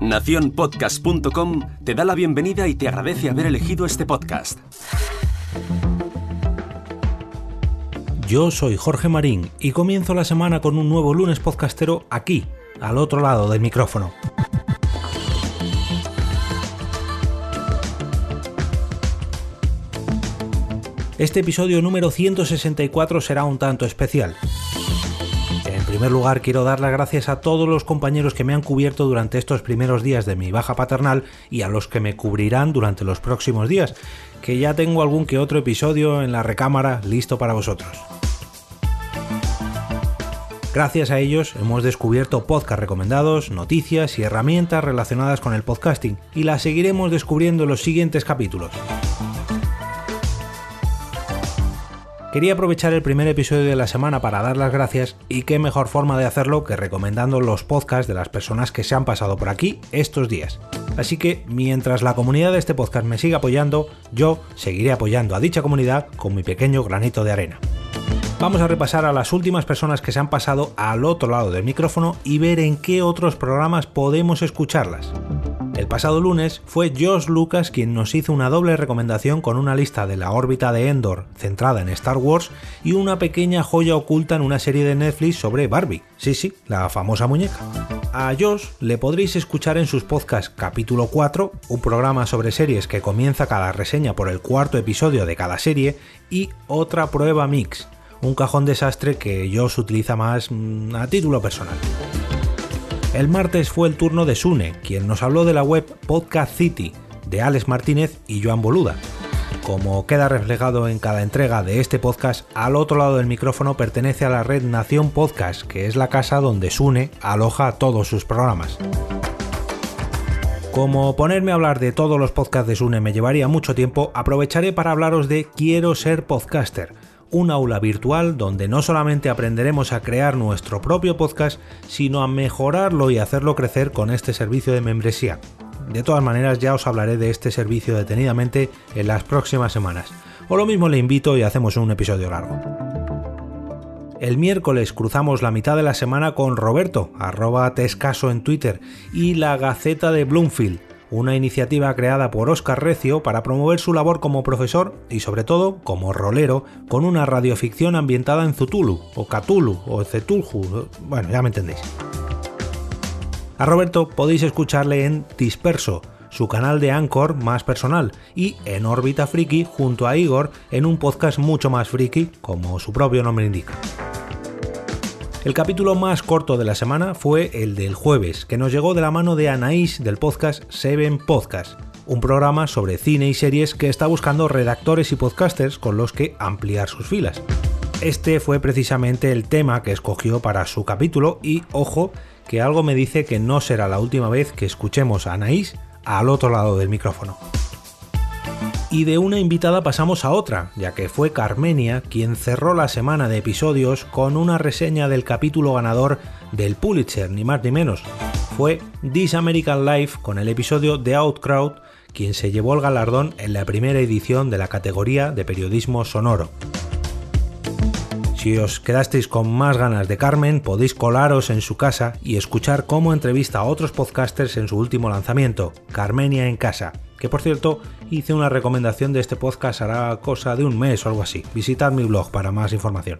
Naciónpodcast.com te da la bienvenida y te agradece haber elegido este podcast. Yo soy Jorge Marín y comienzo la semana con un nuevo lunes podcastero aquí, al otro lado del micrófono. Este episodio número 164 será un tanto especial. En primer lugar, quiero dar las gracias a todos los compañeros que me han cubierto durante estos primeros días de mi baja paternal y a los que me cubrirán durante los próximos días, que ya tengo algún que otro episodio en la recámara listo para vosotros. Gracias a ellos hemos descubierto podcast recomendados, noticias y herramientas relacionadas con el podcasting, y las seguiremos descubriendo en los siguientes capítulos. Quería aprovechar el primer episodio de la semana para dar las gracias y qué mejor forma de hacerlo que recomendando los podcasts de las personas que se han pasado por aquí estos días. Así que mientras la comunidad de este podcast me siga apoyando, yo seguiré apoyando a dicha comunidad con mi pequeño granito de arena. Vamos a repasar a las últimas personas que se han pasado al otro lado del micrófono y ver en qué otros programas podemos escucharlas. El pasado lunes fue Josh Lucas quien nos hizo una doble recomendación con una lista de la órbita de Endor centrada en Star Wars y una pequeña joya oculta en una serie de Netflix sobre Barbie. Sí, sí, la famosa muñeca. A Josh le podréis escuchar en sus podcasts Capítulo 4, un programa sobre series que comienza cada reseña por el cuarto episodio de cada serie, y Otra Prueba Mix, un cajón desastre que Josh utiliza más mm, a título personal. El martes fue el turno de Sune, quien nos habló de la web Podcast City, de Alex Martínez y Joan Boluda. Como queda reflejado en cada entrega de este podcast, al otro lado del micrófono pertenece a la red Nación Podcast, que es la casa donde Sune aloja todos sus programas. Como ponerme a hablar de todos los podcasts de Sune me llevaría mucho tiempo, aprovecharé para hablaros de Quiero ser podcaster, un aula virtual donde no solamente aprenderemos a crear nuestro propio podcast, sino a mejorarlo y hacerlo crecer con este servicio de membresía. De todas maneras ya os hablaré de este servicio detenidamente en las próximas semanas. O lo mismo le invito y hacemos un episodio largo. El miércoles cruzamos la mitad de la semana con Roberto, arroba tescaso en Twitter, y la Gaceta de Bloomfield, una iniciativa creada por Oscar Recio para promover su labor como profesor y sobre todo como rolero con una radioficción ambientada en Zutulu, o Cthulhu, o Cetulhu, bueno, ya me entendéis. A Roberto podéis escucharle en Disperso, su canal de Anchor más personal, y en Órbita Friki junto a Igor en un podcast mucho más friki, como su propio nombre indica. El capítulo más corto de la semana fue el del jueves, que nos llegó de la mano de Anaís del podcast Seven Podcast, un programa sobre cine y series que está buscando redactores y podcasters con los que ampliar sus filas. Este fue precisamente el tema que escogió para su capítulo y, ojo, que algo me dice que no será la última vez que escuchemos a Anaís al otro lado del micrófono. Y de una invitada pasamos a otra, ya que fue Carmenia quien cerró la semana de episodios con una reseña del capítulo ganador del Pulitzer, ni más ni menos. Fue This American Life con el episodio The Outcrowd, quien se llevó el galardón en la primera edición de la categoría de periodismo sonoro. Si os quedasteis con más ganas de Carmen, podéis colaros en su casa y escuchar cómo entrevista a otros podcasters en su último lanzamiento, Carmenia en Casa, que por cierto hice una recomendación de este podcast hará cosa de un mes o algo así. Visitad mi blog para más información.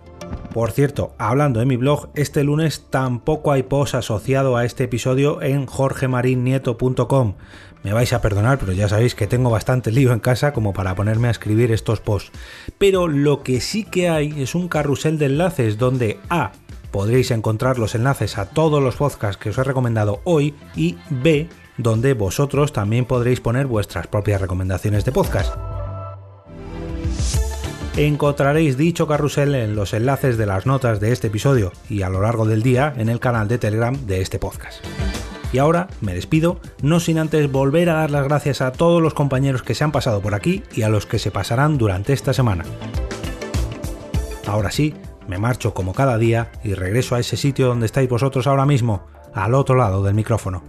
Por cierto, hablando de mi blog, este lunes tampoco hay post asociado a este episodio en jorgemarinieto.com. Me vais a perdonar, pero ya sabéis que tengo bastante lío en casa como para ponerme a escribir estos posts. Pero lo que sí que hay es un carrusel de enlaces donde A. Podréis encontrar los enlaces a todos los podcasts que os he recomendado hoy y B donde vosotros también podréis poner vuestras propias recomendaciones de podcast. Encontraréis dicho carrusel en los enlaces de las notas de este episodio y a lo largo del día en el canal de Telegram de este podcast. Y ahora me despido, no sin antes volver a dar las gracias a todos los compañeros que se han pasado por aquí y a los que se pasarán durante esta semana. Ahora sí, me marcho como cada día y regreso a ese sitio donde estáis vosotros ahora mismo, al otro lado del micrófono.